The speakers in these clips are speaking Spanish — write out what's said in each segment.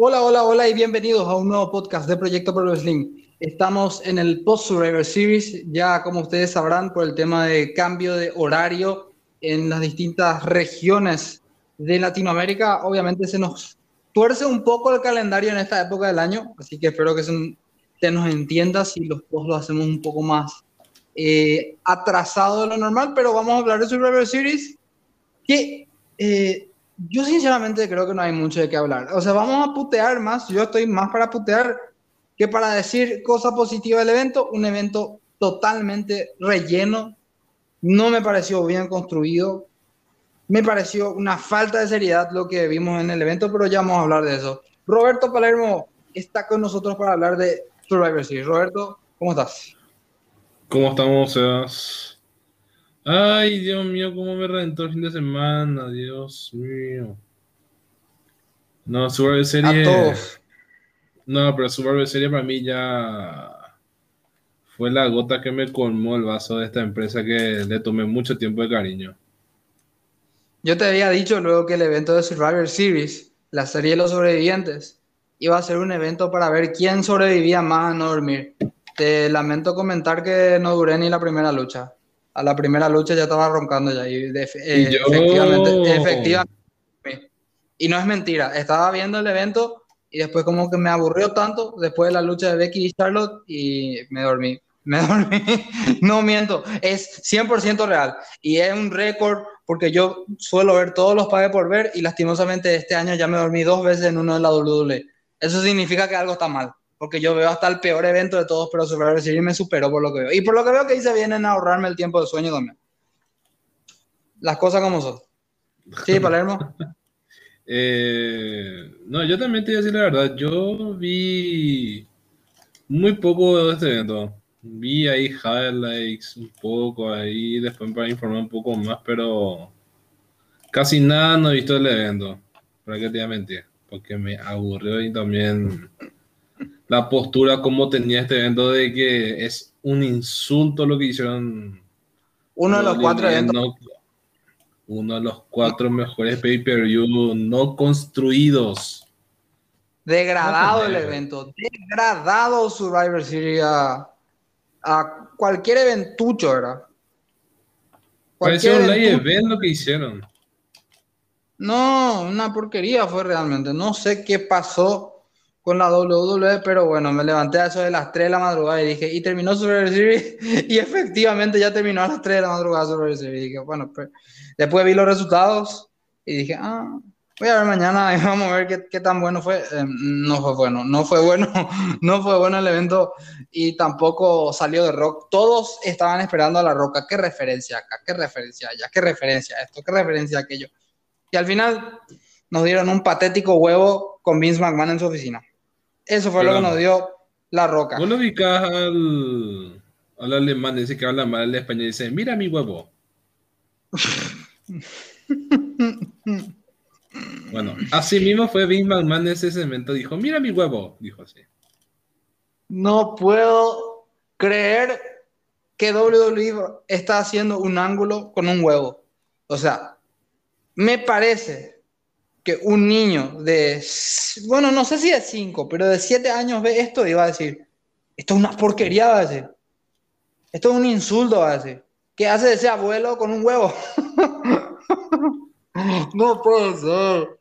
Hola, hola, hola y bienvenidos a un nuevo podcast de Proyecto Pro Wrestling. Estamos en el Post Survivor Series, ya como ustedes sabrán, por el tema de cambio de horario en las distintas regiones de Latinoamérica. Obviamente se nos tuerce un poco el calendario en esta época del año, así que espero que se, nos entienda si los posts lo hacemos un poco más eh, atrasado de lo normal, pero vamos a hablar de Survivor Series, que eh, yo sinceramente creo que no hay mucho de qué hablar. O sea, vamos a putear más. Yo estoy más para putear que para decir cosa positiva del evento. Un evento totalmente relleno. No me pareció bien construido. Me pareció una falta de seriedad lo que vimos en el evento, pero ya vamos a hablar de eso. Roberto Palermo está con nosotros para hablar de Survivor Series. Roberto, ¿cómo estás? ¿Cómo estamos, Sebas? Ay, Dios mío, cómo me reventó el fin de semana, Dios mío. No, Survivor Serie. No, pero Survivor Serie para mí ya fue la gota que me colmó el vaso de esta empresa que le tomé mucho tiempo de cariño. Yo te había dicho luego que el evento de Survivor Series, la serie de los sobrevivientes, iba a ser un evento para ver quién sobrevivía más a no dormir. Te lamento comentar que no duré ni la primera lucha a la primera lucha ya estaba roncando ya. Y, eh, efectivamente, efectivamente. Y no es mentira, estaba viendo el evento y después como que me aburrió tanto después de la lucha de Becky y Charlotte y me dormí. Me dormí, no miento, es 100% real y es un récord porque yo suelo ver todos los pagues por ver y lastimosamente este año ya me dormí dos veces en uno de la WWE. Eso significa que algo está mal porque yo veo hasta el peor evento de todos, pero Survivor Series me superó por lo que veo. Y por lo que veo que dice vienen a ahorrarme el tiempo de sueño también. Las cosas como son. Sí, Palermo. Eh, no, yo también te voy a decir la verdad. Yo vi muy poco de este evento. Vi ahí highlights un poco ahí, después para informar un poco más, pero casi nada no he visto del evento. Para que te voy a mentir, porque me aburrió y también la postura como tenía este evento de que es un insulto lo que hicieron. Uno de los cuatro eventos. uno de los cuatro mejores pay-per-view no construidos. Degradado el evento, degradado Survivor Series a, cualquier eventucho, ¿verdad? Pareció un live event lo que hicieron. No, una porquería fue realmente. No sé qué pasó con la WWE, pero bueno, me levanté a eso de las 3 de la madrugada y dije, y terminó Survivor Series, y efectivamente ya terminó a las 3 de la madrugada Survivor Series. Y dije, bueno, pues, después vi los resultados y dije, ah, voy a ver mañana y vamos a ver qué, qué tan bueno fue. Eh, no fue bueno, no fue bueno, no fue bueno el evento y tampoco salió de rock. Todos estaban esperando a la roca, qué referencia acá, qué referencia allá, qué referencia a esto, qué referencia a aquello. Y al final nos dieron un patético huevo con Vince McMahon en su oficina. Eso fue lo que nos dio la roca. Vos lo ubicás al, al alemán ese que habla mal de español y dice, mira mi huevo. bueno, así mismo fue Vince McMahon en ese momento. Dijo, mira mi huevo. Dijo así. No puedo creer que WWE está haciendo un ángulo con un huevo. O sea, me parece que un niño de, bueno, no sé si de 5, pero de 7 años ve esto y va a decir, esto es una porquería, va a decir. Esto es un insulto, va a decir. ¿Qué hace ese abuelo con un huevo? no puede ser.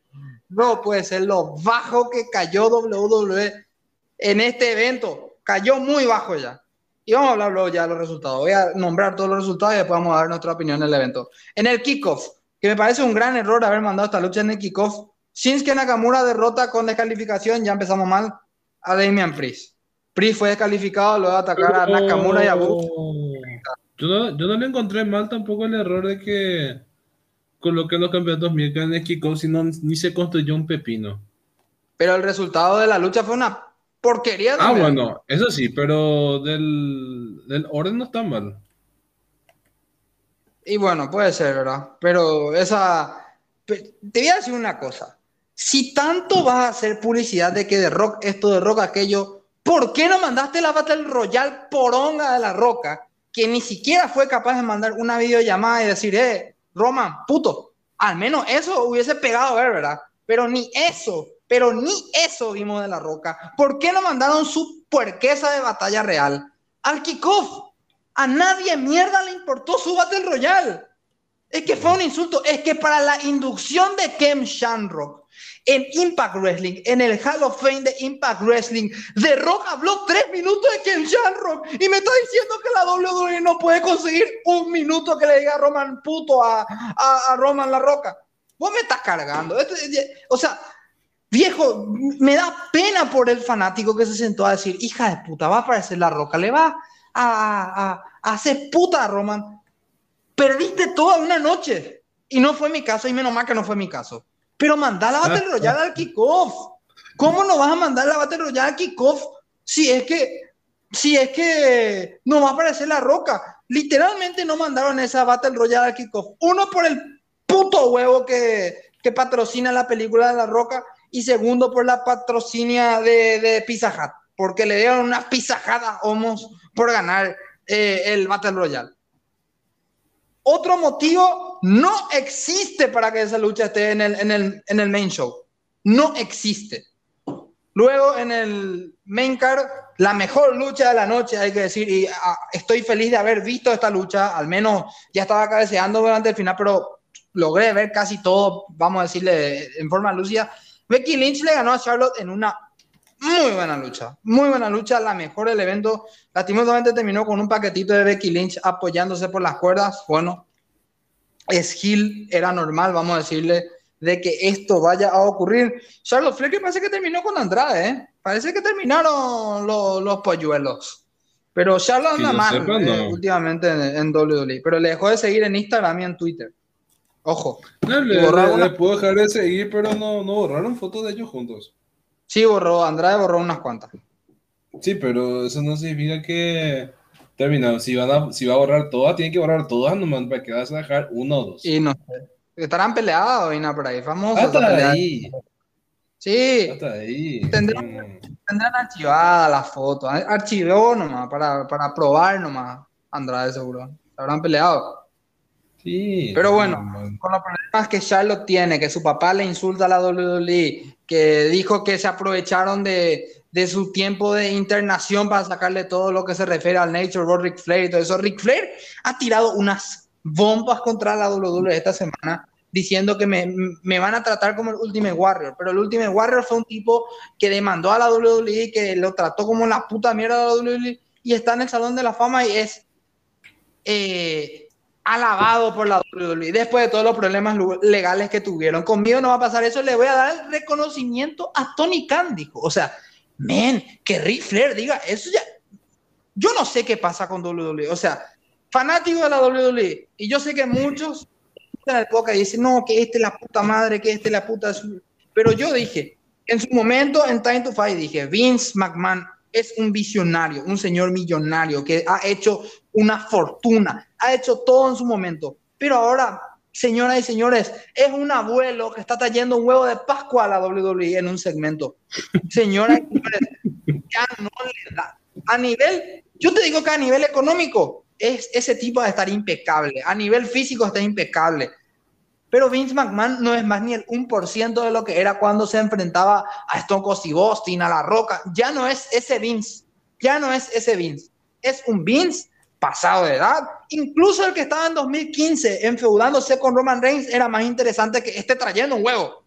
No puede ser lo bajo que cayó WWE en este evento. Cayó muy bajo ya. Y vamos a hablar luego ya de los resultados. Voy a nombrar todos los resultados y después vamos a dar nuestra opinión del evento. En el kickoff, que me parece un gran error haber mandado esta lucha en el kickoff. Shinsuke Nakamura derrota con descalificación, ya empezamos mal, a Damian Priest. Priest fue descalificado, luego de atacar a Nakamura y a. Yo no, yo no le encontré mal tampoco el error de que coloqué los campeonatos Mirka en el kickoff, sino ni se construyó un pepino. Pero el resultado de la lucha fue una porquería. Ah, bueno, eso sí, pero del, del orden no está mal. Y bueno, puede ser, ¿verdad? Pero esa... Te voy a decir una cosa. Si tanto vas a hacer publicidad de que de rock esto, de rock aquello, ¿por qué no mandaste la Battle Royale poronga de la roca? Que ni siquiera fue capaz de mandar una videollamada y decir, eh, Roman, puto. Al menos eso hubiese pegado a ver, ¿verdad? Pero ni eso. Pero ni eso vimos de La Roca. ¿Por qué no mandaron su puerquesa de batalla real? Al kickoff. A nadie mierda le importó su Battle Royale. Es que fue un insulto. Es que para la inducción de Kem Shanrock en Impact Wrestling, en el Hall of Fame de Impact Wrestling, The Rock habló tres minutos de Kem Shanrock y me está diciendo que la WWE no puede conseguir un minuto que le diga a Roman puto a, a, Roman La Roca. Vos me estás cargando. o sea, viejo, me da pena por el fanático que se sentó a decir, hija de puta, va a aparecer La Roca, le va a, hacer puta Roman Perdiste toda una noche. Y no fue mi caso, y menos mal que no fue mi caso. Pero mandá la Battle Royale al kickoff. ¿Cómo no vas a mandar la Battle Royale al kickoff si es que, si es que no va a aparecer la roca? Literalmente no mandaron esa Battle Royale al kickoff. Uno por el puto huevo que, que patrocina la película de la roca y segundo por la patrocinia de, de Pizza Hut, porque le dieron una Pizza a Homos por ganar eh, el Battle Royale. Otro motivo no existe para que esa lucha esté en el, en el, en el main show. No existe. Luego en el main card, la mejor lucha de la noche, hay que decir, y ah, estoy feliz de haber visto esta lucha, al menos ya estaba cabeceando durante el final, pero logré ver casi todo, vamos a decirle en forma lúcida. Becky Lynch le ganó a Charlotte en una muy buena lucha, muy buena lucha, la mejor del evento. Lastimosamente terminó con un paquetito de Becky Lynch apoyándose por las cuerdas. Bueno, es Hill, era normal, vamos a decirle, de que esto vaya a ocurrir. Charlotte Flair parece que terminó con Andrade, ¿eh? Parece que terminaron los, los polluelos. Pero Charlotte anda mal eh, últimamente en, WWE. Pero le dejó de seguir en Instagram y en Twitter. Ojo. le, le, puedo dejar de seguir, pero no, no borraron fotos de ellos juntos. Sí, borró, Andrade borró unas cuantas. Sí, pero eso no significa que terminado. Si, van a, si va a borrar todas, tiene que borrar todas nomás para que vas a dejar uno o dos. Y no sé. Estarán peleados, Vina, por ahí, famosos. Hasta ahí. Sí. Hasta ahí. Tendrán, tendrán archivada la foto. Archivó nomás, para, para probar nomás. Andrade seguro. Habrán peleado. Sí. Pero bueno, con los problemas que Charlotte tiene, que su papá le insulta a la WWE, que dijo que se aprovecharon de, de su tiempo de internación para sacarle todo lo que se refiere al Nature Board, Ric Flair y todo eso. Ric Flair ha tirado unas bombas contra la WWE esta semana diciendo que me, me, van a tratar como el Ultimate Warrior, pero el Ultimate Warrior fue un tipo que demandó a la WWE, que lo trató como la puta mierda de la WWE y está en el Salón de la Fama y es eh, alabado por la WWE después de todos los problemas legales que tuvieron. Conmigo no va a pasar eso, le voy a dar el reconocimiento a Tony Khan, dijo. O sea, men, que Ric Flair diga eso ya. Yo no sé qué pasa con WWE. O sea, fanático de la WWE. Y yo sé que muchos en el podcast dicen, no, que este es la puta madre, que este es la puta. Pero yo dije, en su momento, en Time to Fight, dije, Vince McMahon es un visionario, un señor millonario que ha hecho una fortuna, ha hecho todo en su momento. Pero ahora señoras y señores, es un abuelo que está trayendo un huevo de Pascua a la WWE en un segmento. Señoras y señores, ya no le da. A nivel, yo te digo que a nivel económico, es, ese tipo de estar impecable. A nivel físico está impecable. Pero Vince McMahon no es más ni el 1% de lo que era cuando se enfrentaba a Stone Cold y Austin, a La Roca. Ya no es ese Vince. Ya no es ese Vince. Es un Vince pasado de edad. Incluso el que estaba en 2015 enfeudándose con Roman Reigns era más interesante que este trayendo un huevo.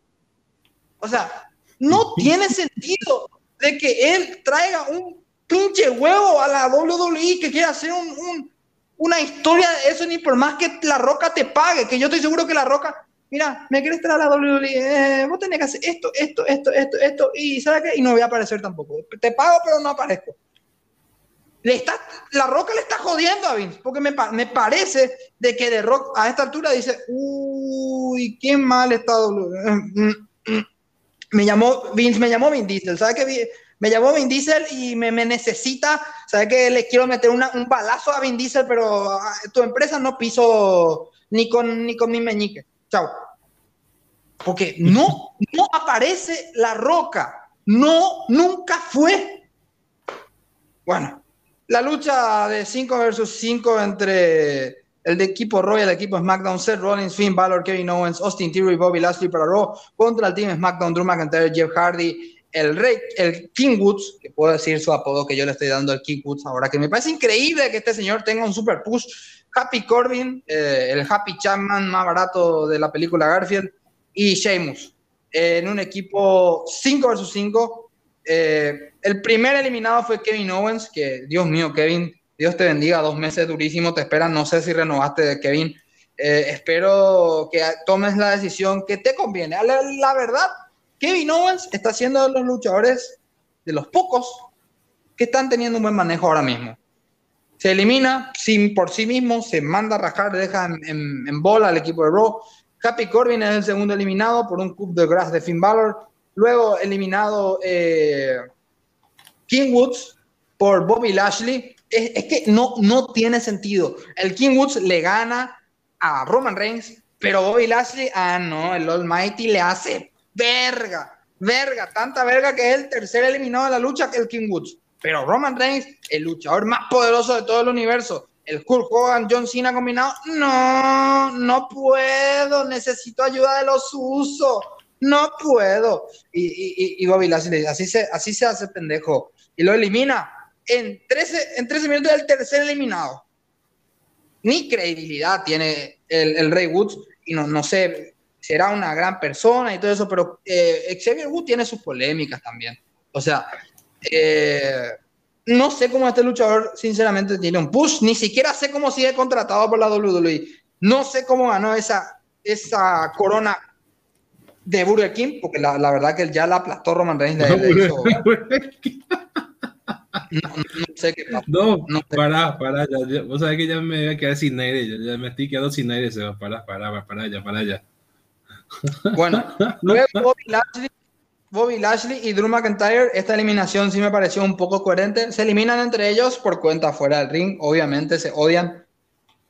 O sea, no tiene sentido de que él traiga un pinche huevo a la WWE que quiera hacer un, una historia de eso, ni por más que la roca te pague, que yo estoy seguro que la roca, mira, me quieres traer a la WWE, eh, vos tenés que hacer esto, esto, esto, esto, esto, y ¿sabes qué? Y no voy a aparecer tampoco. Te pago, pero no aparezco le está, la Roca le está jodiendo a Vince, porque me, parece de que de Rock a esta altura dice, uy, qué mal está Me llamó, Vince me llamó Vin Diesel, ¿sabes qué? Me llamó Vin Diesel y me, necesita, ¿sabes que Le quiero meter un balazo a Vin Diesel, pero ah, tu empresa no piso ni con, ni con mi meñique. Chao. Porque no, no aparece la roca. No, nunca fue. Bueno, la lucha de 5 versus 5 entre el equipo Royal, el equipo SmackDown, Seth Rollins, Finn Balor, Kevin Owens, Austin Theory, Bobby Lashley para Raw, contra el team SmackDown, Drew McIntyre, Jeff Hardy, el Rey, el King Woods, que puedo decir su apodo que yo le estoy dando al King Woods ahora, que me parece increíble que este señor tenga un super push. Happy Corbin, eh, el Happy Chapman más barato de la película Garfield, y Sheamus, en un equipo 5 versus 5. Eh, el primer eliminado fue Kevin Owens, que Dios mío, Kevin, Dios te bendiga, dos meses durísimos te esperan, no sé si renovaste de Kevin. Eh, espero que tomes la decisión que te conviene. La, la verdad, Kevin Owens está siendo de los luchadores, de los pocos, que están teniendo un buen manejo ahora mismo. Se elimina sin, por sí mismo, se manda a rajar, deja en, bola al equipo de Raw. Happy Corbin es el segundo eliminado por un coup de grass de Finn Balor. Luego eliminado eh, King Woods por Bobby Lashley. Es, que no, no tiene sentido. El King Woods le gana a Roman Reigns, pero Bobby Lashley, ah, no, el Almighty le hace verga, verga, tanta verga que es el tercer eliminado de la lucha que el King Woods. Pero Roman Reigns, el luchador más poderoso de todo el universo, el Hulk Hogan, John Cena combinado, no, no puedo, necesito ayuda de los usos, no puedo. Y, Bobby así se, así se hace pendejo. Y lo elimina en 13, en 13 minutos del tercer eliminado. Ni credibilidad tiene el, Rey Woods y no, no sé, será una gran persona y todo eso, pero eh, Xavier Wood tiene sus polémicas también. O sea, eh, no sé cómo este luchador, sinceramente, tiene un push, ni siquiera sé cómo sigue contratado por la WWE. No sé cómo ganó esa, esa corona de Burger King, porque la, la verdad que él ya la aplastó Roman Reigns. Le, hizo, no, no, sé qué pasa. No, no pará, pará, ya, vos sabés que ya me voy a quedar sin aire, ya, me estoy quedando sin aire, se va, pará, pará, pará, ya, pará, ya. Bueno, luego Bobby Lashley, y Drew McIntyre, esta eliminación sí me pareció un poco coherente. Se eliminan entre ellos por cuenta fuera del ring, obviamente se odian.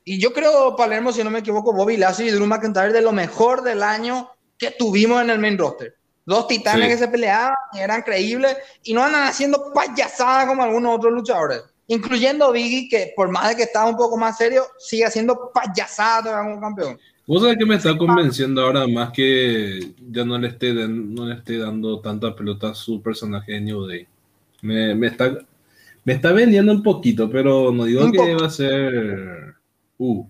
Y yo creo, Palermo, si no me equivoco, Bobby Lashley y Drew McIntyre de lo mejor del año que tuvimos en el main roster. Dos titanes que se peleaban, eran creíbles y no andan haciendo payasadas como algunos otros luchadores. Incluyendo Biggie, que por más de que estaba un poco más serio, sigue haciendo payasadas como campeón. Vos sabés que me está convenciendo ahora más que ya no le esté, no le esté dando tanta pelota a su personaje de New Day. Me, me, está, me está vendiendo un poquito, pero no digo que va a ser. Uh.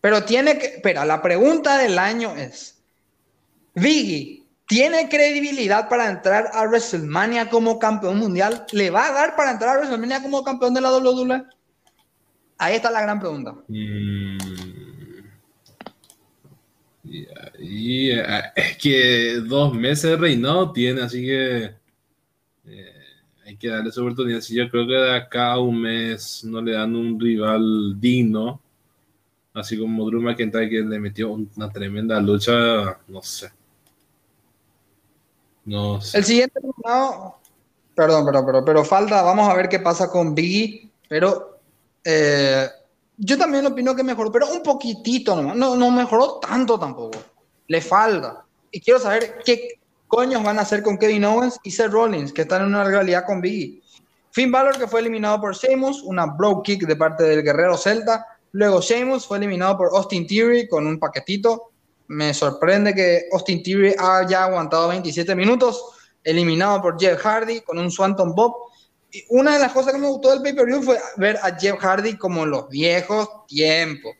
Pero tiene que. Espera, la pregunta del año es: Biggie, ¿tiene credibilidad para entrar a WrestleMania como campeón mundial? ¿Le va a dar para entrar a WrestleMania como campeón de la WWE? Ahí está la gran pregunta. Mm. Y, eh, es que dos meses reinado tiene, así que eh, hay que darle su oportunidad. Si yo creo que de acá a un mes no le dan un rival digno, así como Drew McIntyre que le metió una tremenda lucha, no sé. No sé. El siguiente reinado, perdón, perdón, pero, pero falta, vamos a ver qué pasa con Biggie, pero eh, yo también opino que mejoró, pero un poquitito nomás. No, no mejoró tanto tampoco. Le falta. Y quiero saber qué coños van a hacer con Kevin Owens y Seth Rollins, que están en una realidad con Biggie. Finn Balor, que fue eliminado por Sheamus, una bro kick de parte del guerrero Celta. Luego Sheamus fue eliminado por Austin Theory con un paquetito. Me sorprende que Austin Theory haya aguantado 27 minutos. Eliminado por Jeff Hardy con un Swanton Bob una de las cosas que me gustó del pay-per-view fue ver a Jeff Hardy como en los viejos tiempos,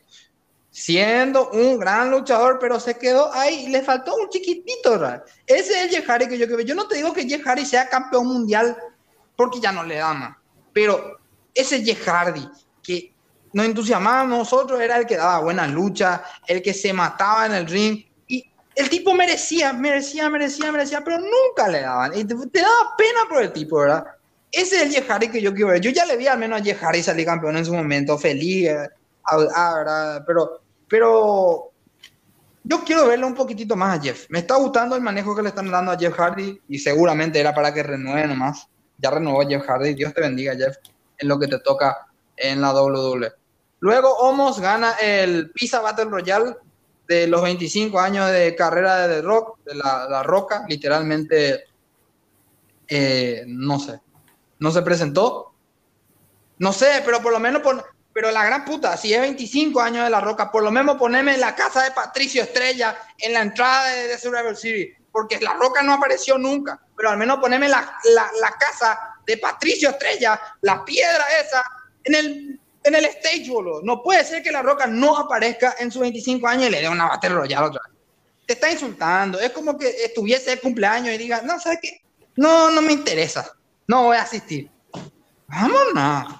siendo un gran luchador, pero se quedó ahí, le faltó un chiquitito, ¿verdad? Ese es el Jeff Hardy que yo quiero Yo no te digo que Jeff Hardy sea campeón mundial porque ya no le da más, pero ese Jeff Hardy que nos entusiasmaba nosotros era el que daba buenas luchas, el que se mataba en el ring. Y el tipo merecía, merecía, merecía, merecía, pero nunca le daban. Y te, daba pena por el tipo, ¿verdad? Ese es el Jehari que yo quiero ver. Yo ya le vi al menos a Jehari salir campeón en su momento, feliz, eh, pero, pero yo quiero verle un poquitito más a Jeff. Me está gustando el manejo que le están dando a Jeff Hardy y seguramente era para que renueve nomás. Ya renovó Jeff Hardy. Dios te bendiga, Jeff, en lo que te toca en la WWE. Luego Omos gana el Pizza Battle Royale de los 25 años de carrera de The Rock, de la, Roca, literalmente, eh, no sé, no se presentó. No sé, pero por lo menos pero la gran puta, si es 25 años de La Roca, por lo menos poneme la casa de Patricio Estrella en la entrada de, de Survivor Series, porque La Roca no apareció nunca, pero al menos poneme la, la, la casa de Patricio Estrella, la piedra esa, en el, en el stage, boludo. No puede ser que La Roca no aparezca en sus 25 años y le dé una Battle Royale otra vez. Te está insultando, es como que estuviese de cumpleaños y diga, no, ¿sabes qué? No, no me interesa, no voy a asistir. Vámonos.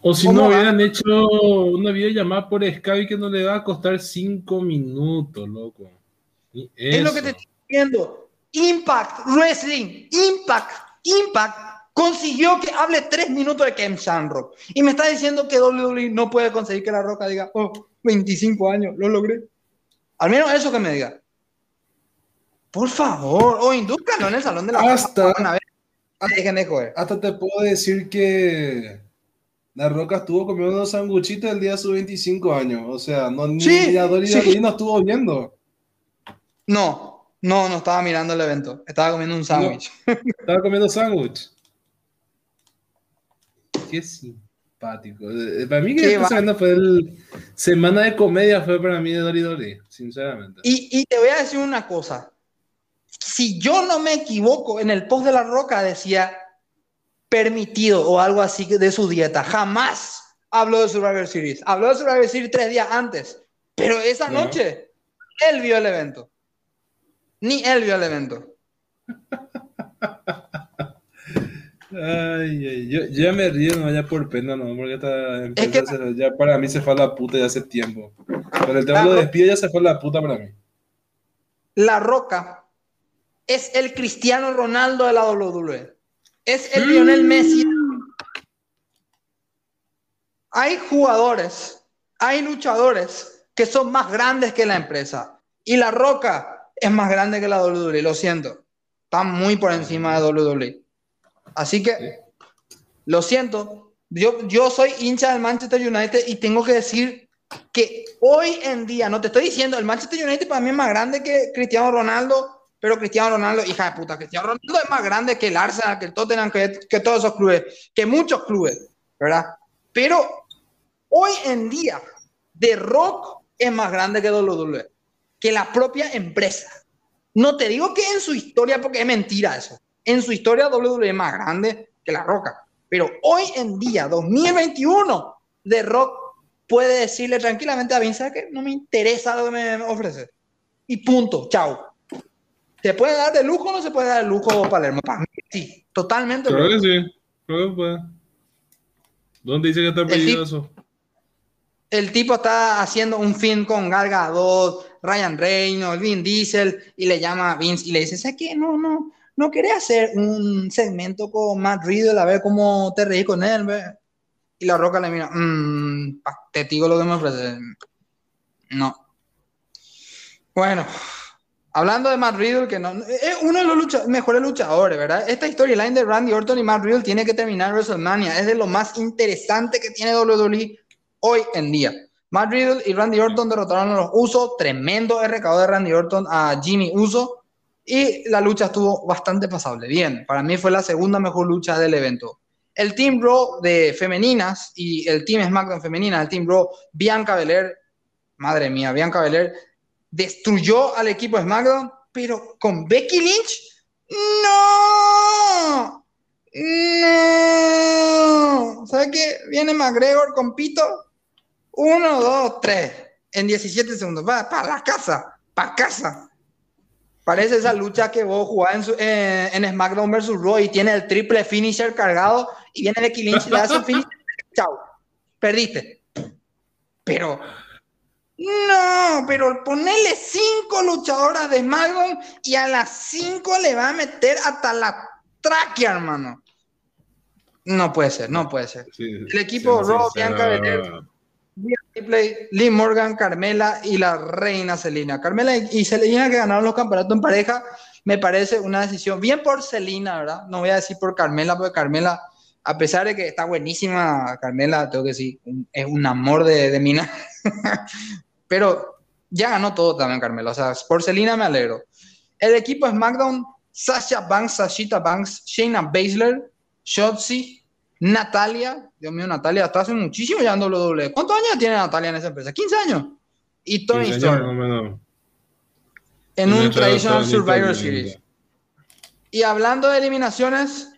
O si ¿Cómo no va? hubieran hecho una videollamada por Skype que no le va a costar 5 minutos, loco. Es lo que te estoy diciendo. Impact Wrestling, Impact, Impact consiguió que hable tres minutos de Ken Shamrock. Y me está diciendo que WWE no puede conseguir que La Roca diga, oh, 25 años, lo logré. Al menos eso que me diga. Por favor, o indúzcanlo en el salón de la Hasta- Fama, a ver, dejen de joder. Hasta te puedo decir que La Roca estuvo comiendo sanguchitos el día de sus 25 años. O sea, no, ni, Sí, no estuvo viendo. No, no, no estaba mirando el evento. Estaba comiendo un sándwich. Estaba comiendo sándwich. Qué simpático. Eh, Para mí que esta semana fue el... Semana de comedia fue para mí de Dory Dory, sinceramente. Y, y te voy a decir una cosa. Si yo no me equivoco, en el post de la roca decía permitido o algo así de su dieta. Jamás habló de Survivor Series. Habló de Survivor Series tres días antes. Pero esa No. noche, él vio el evento. Ni él vio el evento. Ay, ay, yo yo ya me río, no vaya por pena, no, porque que- se- ya para mí se fue a la puta ya hace tiempo. Con el tema de los Ro- despidos ya se fue a la puta para mí. La Roca es el Cristiano Ronaldo de la WWE. Es el Lionel Messi. Hay jugadores, hay luchadores que son más grandes que la empresa. Y La Roca es más grande que la WWE, lo siento. Está muy por encima de WWE. Así que, lo siento. Yo, yo soy hincha del Manchester United y tengo que decir que hoy en día, no te estoy diciendo, el Manchester United para mí es más grande que Cristiano Ronaldo, pero Cristiano Ronaldo, hija de puta, Cristiano Ronaldo es más grande que el Arsenal, que el Tottenham, que, que todos esos clubes, que muchos clubes, ¿verdad? Pero hoy en día, The Rock es más grande que WWE, que la propia empresa. No te digo que en su historia, porque es mentira eso. En su historia WWE es más grande que La Roca. Pero hoy en día, 2021, The Rock puede decirle tranquilamente a Vince "¿Sabes qué? no me interesa lo que me ofrece. Y punto, chao. ¿Se puede dar de lujo o no se puede dar de lujo Palermo? Para mí sí, totalmente. Creo que sí, creo que puede. ¿Dónde dice que está tip- eso? El tipo está haciendo un film con Gal Gadot, Ryan Reynolds, Vin Diesel, y le llama a Vince y le dice, ¿sabes qué? No, no, no querés hacer un segmento con Matt Riddle a ver cómo te reís con él, ve?". Y la roca le mira, mmm, patético lo que me ofrece. No. Bueno, hablando de Matt Riddle, que no, es uno de los mejores luchadores, ¿verdad? Esta storyline de Randy Orton y Matt Riddle tiene que terminar en WrestleMania. Es de lo más interesante que tiene WWE hoy en día. Matt Riddle y Randy Orton derrotaron a los Usos. Tremendo RKO de Randy Orton a Jimmy Uso. Y la lucha estuvo bastante pasable. Bien, para mí fue la segunda mejor lucha del evento. El Team Raw de femeninas y el Team SmackDown femenina, el Team Raw, Bianca Belair, madre mía, Bianca Belair destruyó al equipo SmackDown, pero con Becky Lynch, no, no. ¿Sabes qué? Viene McGregor con Pito, uno, dos, tres, en 17 segundos, va para la casa, para casa. Parece esa lucha que vos jugás en, su- eh, en SmackDown vs. Raw y tiene el triple finisher cargado y viene Becky Lynch y le hace el finisher. Chao, perdiste. Pero, no, pero ponerle cinco luchadoras de SmackDown y a las cinco le va a meter hasta la tráquea, hermano. No puede ser, no puede ser. Sí, El equipo siendo Raw, sincero, Bianca Belair. Ripley, Lee Morgan, Carmela y la reina Selina. Carmela y Selina que ganaron los campeonatos en pareja, me parece una decisión bien por Selina, ¿verdad? No voy a decir por Carmela, porque Carmela, a pesar de que está buenísima, Carmela, tengo que decir, es un amor de, de mina. Pero ya ganó todo también Carmela, o sea, por Selina me alegro. El equipo SmackDown, Sasha Banks, Sashita Banks, Shayna Baszler, Shotzi, Natalia, Dios mío, Natalia, está hace muchísimo ya en WWE. ¿Cuántos años tiene Natalia en esa empresa? 15 años. Y Tony Storm. En un Traditional Survivor Series. Y hablando de eliminaciones,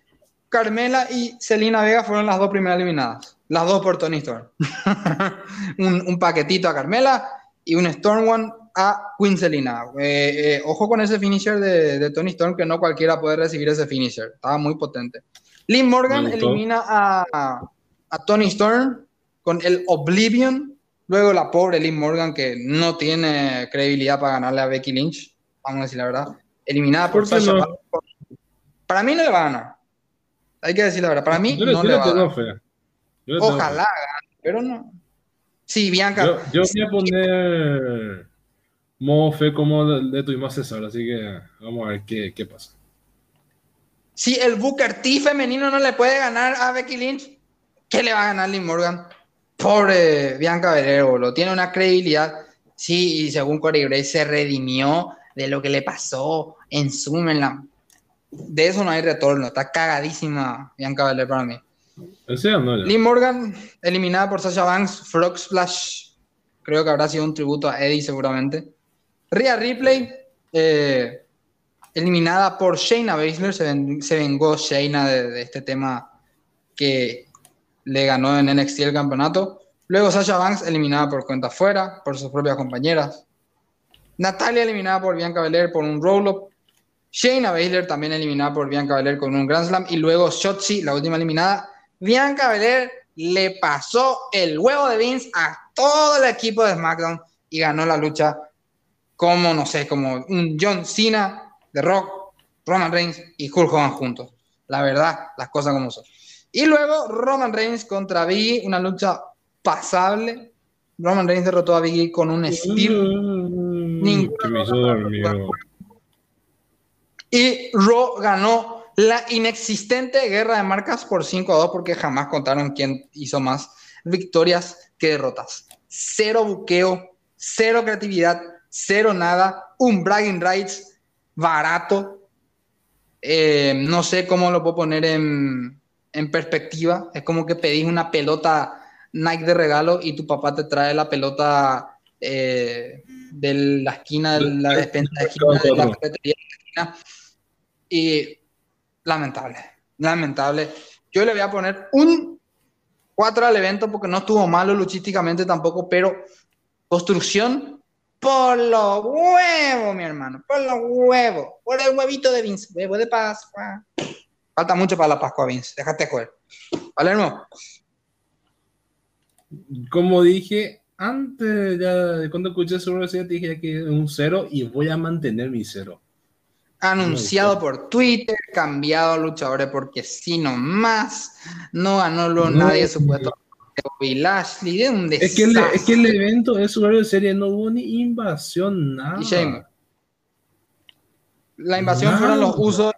Carmela y Selina Vega fueron las dos primeras eliminadas. Las dos por Tony Storm. un, paquetito a Carmela y un Storm One a Queen Selina. Eh, eh, ojo con ese finisher de, Tony Storm, que no cualquiera puede recibir ese finisher. Estaba muy potente. Lynn Morgan elimina a, a, Tony Storm con el Oblivion. Luego la pobre Lynn Morgan, que no tiene credibilidad para ganarle a Becky Lynch. Vamos a decir la verdad. Eliminada por, Sasha Para mí no le va a ganar. Hay que decir la verdad. Para mí no le va a ganar. Ojalá pero no. Sí, Bianca. Yo, voy a poner modo fe como de, tu tuvimos César, así que vamos a ver qué, qué pasa. Si el Booker T femenino no le puede ganar a Becky Lynch, ¿qué le va a ganar Lynn Morgan? Pobre Bianca Belair, lo tiene una credibilidad. Sí, y según Corey Grace se redimió de lo que le pasó en Zoom. En la... De eso no hay retorno. Está cagadísima Bianca Belair para mí. Lee Morgan, eliminada por Sasha Banks, Frog Splash, creo que habrá sido un tributo a Eddie seguramente. Rhea Ripley, eh, eliminada por Shayna Baszler, se, vengó Shayna de, este tema que le ganó en NXT el campeonato. Luego Sasha Banks, eliminada por cuenta fuera, por sus propias compañeras. Natalia eliminada por Bianca Belair por un roll-up. Shayna Baszler también eliminada por Bianca Belair con un Grand Slam. Y luego Shotzi, la última eliminada, Bianca Belair le pasó el huevo de Vince a todo el equipo de SmackDown y ganó la lucha como, no sé, como un John Cena, The Rock, Roman Reigns y Hulk Hogan juntos. La verdad, las cosas como son. Y luego Roman Reigns contra Biggie, una lucha pasable. Roman Reigns derrotó a Biggie con un Spear. Mm, y Raw ganó la inexistente guerra de marcas por 5 a 2 porque jamás contaron quién hizo más victorias que derrotas. Cero buqueo, cero creatividad, cero nada, un bragging rights barato. Eh, no sé cómo lo puedo poner en, perspectiva. Es como que pedís una pelota Nike de regalo y tu papá te trae la pelota eh, de la esquina de la despensa de, de la esquina. Y lamentable, lamentable. Yo le voy a poner un 4 al evento porque no estuvo malo luchísticamente tampoco, pero construcción por los huevos, mi hermano, por los huevos, por el huevito de Vince, huevo de Pascua. Falta mucho para la Pascua, Vince, déjate joder. Palermo. Como dije antes, ya cuando escuché sobre te dije que un cero y voy a mantener mi cero anunciado por Twitter, cambiado a luchadores porque sí más no ganó lo, nadie supuesto Lashley, de un es que, el, es que el evento es su serie, no hubo ni invasión, nada. La invasión fueron los usos.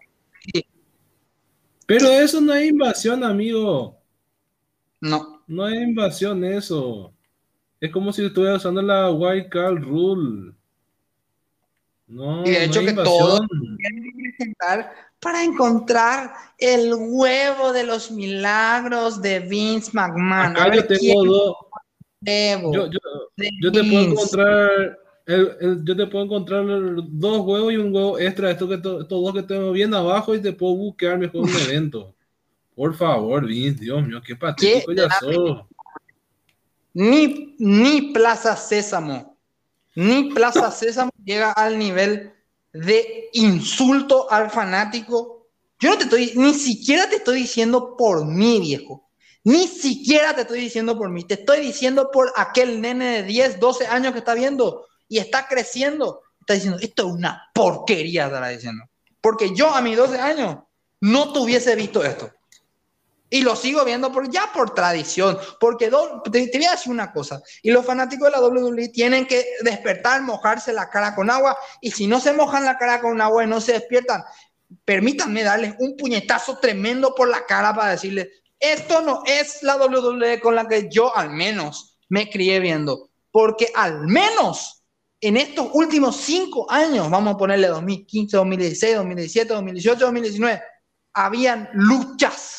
Pero eso no es invasión, amigo. No. No es invasión eso. Es como si estuviera usando la White Card Rule. No, y de hecho que todos para encontrar el huevo de los milagros de Vince McMahon. Acá yo tengo dos. Yo, yo, te puedo encontrar yo te puedo encontrar dos huevos y un huevo extra, esto que estos dos que tengo bien abajo y te puedo buscar mejor un evento. Por favor, Vince, Dios mío, qué patético ya sos. Ni, ni Plaza Sésamo ni Plaza Sésamo llega al nivel de insulto al fanático. Yo no te estoy, ni siquiera te estoy diciendo por mí, viejo. Ni siquiera te estoy diciendo por mí. Te estoy diciendo por aquel nene de 10, 12 años que está viendo y está creciendo. Está diciendo, esto es una porquería, estará diciendo. Porque yo a mis 12 años no tuviese visto esto. Y lo sigo viendo por, ya por tradición, porque te, voy a decir una cosa, y los fanáticos de la WWE tienen que despertar, mojarse la cara con agua, y si no se mojan la cara con agua y no se despiertan, permítanme darles un puñetazo tremendo por la cara para decirles, esto no es la WWE con la que yo al menos me crié viendo, porque al menos en estos últimos cinco años, vamos a ponerle 2015, 2016, 2017, 2018, 2019, habían luchas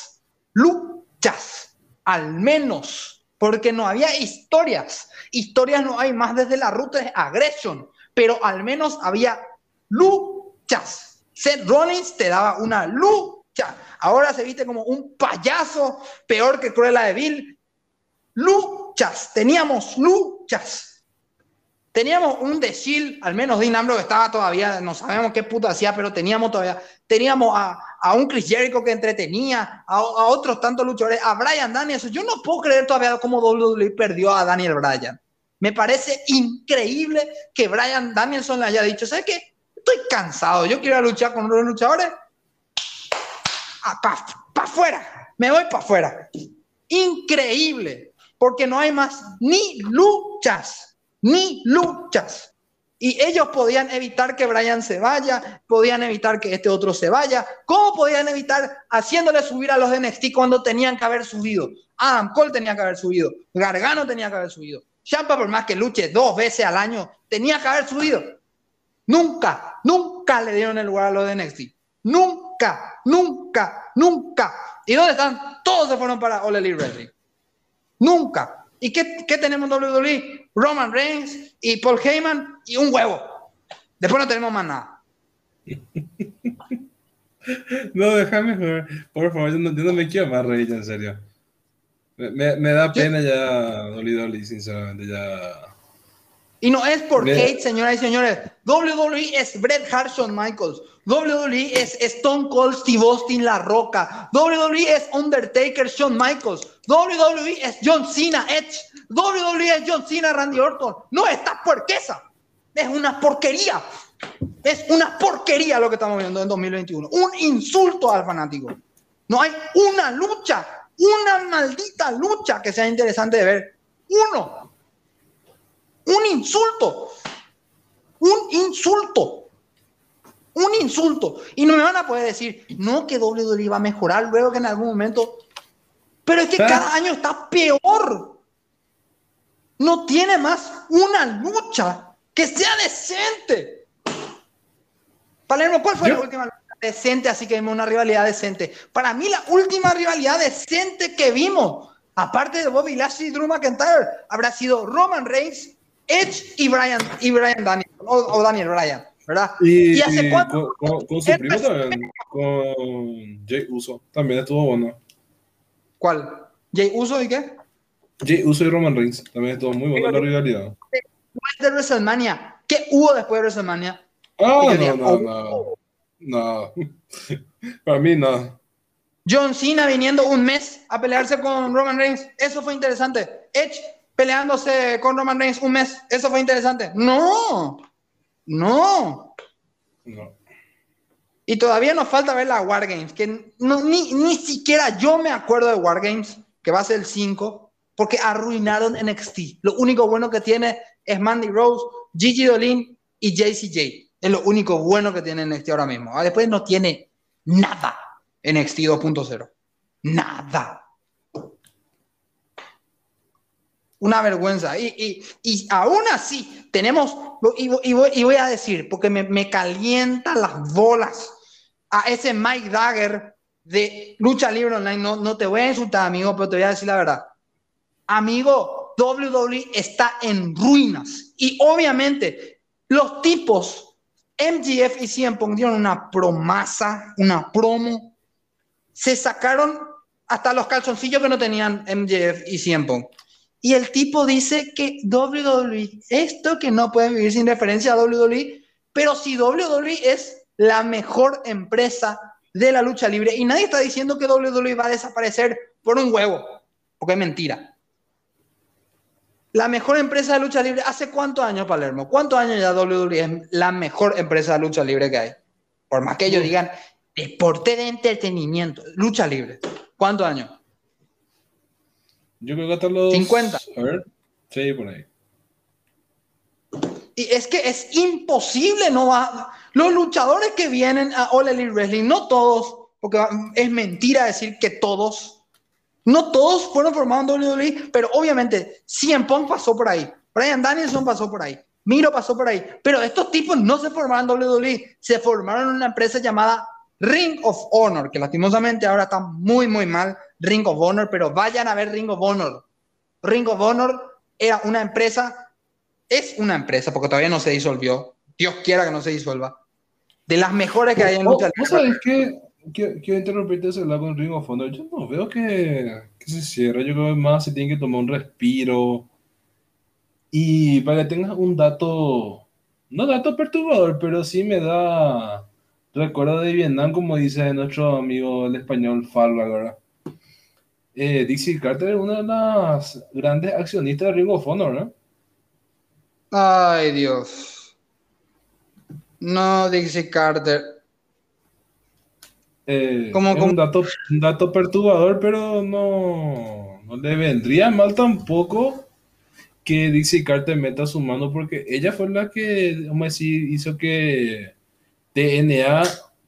luchas. al menos, porque no había historias. Historias no hay más desde la ruta de Aggression, pero al menos había luchas. Seth Rollins te daba una lucha. Ahora se viste como un payaso, peor que Cruella de Vil. Luchas, teníamos luchas. Teníamos un Shield, al menos Dean Ambrose estaba todavía, no sabemos qué puta hacía, pero teníamos todavía, teníamos a, a un Chris Jericho que entretenía, a, otros tantos luchadores, a Brian Danielson. Yo no puedo creer todavía cómo WWE perdió a Daniel Bryan. Me parece increíble que Brian Danielson le haya dicho, ¿sabes qué? Estoy cansado, yo quiero luchar con los luchadores. Para pa afuera, me voy para afuera. Increíble, porque no hay más ni luchas, ni luchas. Y ellos podían evitar que Brian se vaya, podían evitar que este otro se vaya. ¿Cómo podían evitar haciéndole subir a los de NXT cuando tenían que haber subido? Adam Cole tenía que haber subido, Gargano tenía que haber subido. Champa, por más que luche dos veces al año, tenía que haber subido. Nunca, nunca le dieron el lugar a los de NXT. Nunca, nunca, nunca. ¿Y dónde están? Todos se fueron para All Elite Wrestling. Nunca. ¿Y qué, qué tenemos en WWE? Roman Reigns y Paul Heyman y un huevo. Después no tenemos más nada. no, déjame ver. Por favor, yo no, yo no, me quiero más reír, en serio. Me, me da pena ya, Dolly Dolly, sinceramente, ya. Y no es por Kate, señoras y señores. WWE es Bret Hart, Shawn Michaels. WWE es Stone Cold, Steve Austin, La Roca. WWE es Undertaker, Shawn Michaels. WWE es John Cena, Edge. WWE es John Cena, Randy Orton. No, esta porquesa. Es una porquería. Es una porquería lo que estamos viendo en 2021. Un insulto al fanático. No hay una lucha, una maldita lucha que sea interesante de ver. Uno. Un insulto. Un insulto. Un insulto. Y no me van a poder decir, no, que WWE va a mejorar luego que en algún momento. Pero es que cada año está peor. No tiene más una lucha que sea decente. Palermo, ¿cuál fue Yo... la última lucha decente? Así que vimos una rivalidad decente. Para mí, la última rivalidad decente que vimos, aparte de Bobby Lashley y Drew McIntyre, habrá sido Roman Reigns, Edge y Brian, y Brian Daniel, o, o Daniel Bryan. ¿verdad? Y, ¿Y hace cuánto? Con, su primo también, con Jay Uso, también estuvo bueno. ¿Cuál? ¿Jay Uso y qué? Jay Uso y Roman Reigns, también estuvo muy buena la rivalidad. De WrestleMania, ¿qué hubo después de WrestleMania? Ah, no, no, no, no. Para mí no. John Cena viniendo un mes a pelearse con Roman Reigns, eso fue interesante. Edge peleándose con Roman Reigns un mes, eso fue interesante. No, no. No. Y todavía nos falta ver la Wargames, que no, ni, ni siquiera yo me acuerdo de Wargames, que va a ser el 5, porque arruinaron NXT. Lo único bueno que tiene es Mandy Rose, Gigi Dolin y JCJ. Es lo único bueno que tiene NXT ahora mismo. Ah, después no tiene nada NXT 2.0. Nada. Una vergüenza. Y, y, y aún así, tenemos, y, voy a decir, porque me, me calienta las bolas a ese Mike Dagger de lucha libre online. No, no te voy a insultar, amigo, pero te voy a decir la verdad. Amigo, WWE está en ruinas. Y obviamente, los tipos, MGF y CM Punk dieron una promasa, una promo. Se sacaron hasta los calzoncillos que no tenían MJF y CM Punk. Y el tipo dice que WWE, esto que no puede vivir sin referencia a WWE, pero si WWE es la mejor empresa de la lucha libre y nadie está diciendo que WWE va a desaparecer por un huevo, porque es mentira. La mejor empresa de lucha libre, ¿hace cuántos años, Palermo? ¿Cuántos años ya WWE es la mejor empresa de lucha libre que hay? Por más que ellos digan deporte de entretenimiento, lucha libre. ¿Cuántos años? Yo creo que hasta los 50. A ver, sí, por ahí. Y es que es imposible, no va. Los luchadores que vienen a All Elite Wrestling, no todos, porque es mentira decir que todos, no todos fueron formados en WWE, pero obviamente CM Punk pasó por ahí, Brian Danielson pasó por ahí, Miro pasó por ahí, pero estos tipos no se formaron en WWE, se formaron en una empresa llamada Ring of Honor, que lastimosamente ahora está muy, muy mal, Ring of Honor, pero vayan a ver Ring of Honor. Ring of Honor era una empresa, es una empresa, porque todavía no se disolvió. Dios quiera que no se disuelva. De las mejores que hay en lucha libre. ¿Sabes qué? Quiero, interrumpirte ese lado con Ring of Honor. Yo no veo que, que se cierre. Yo creo que más se tiene que tomar un respiro. Y para que tengas un dato, no dato perturbador, pero sí me da recuerdo de Vietnam, como dice nuestro amigo el español Falva, ¿verdad? Eh, Dixie Carter es una de las grandes accionistas de Ring of Honor, ¿no? Ay, Dios. No, Dixie Carter. Eh, como, Un, dato, un dato perturbador, pero no, no le vendría mal tampoco que Dixie Carter meta su mano, porque ella fue la que, vamos a decir, hizo que TNA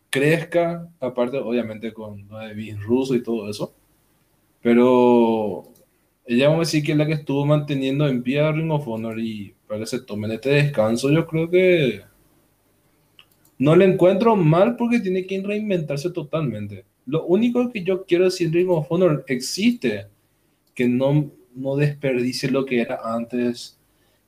crezca, aparte, obviamente, con lo Russo y todo eso. Pero ella, vamos a decir que es la que estuvo manteniendo en pie Ring of Honor y para que se tomen este descanso, yo creo que no le encuentro mal porque tiene que reinventarse totalmente. Lo único que yo quiero decir Ring of Honor existe, que no, no desperdicie lo que era antes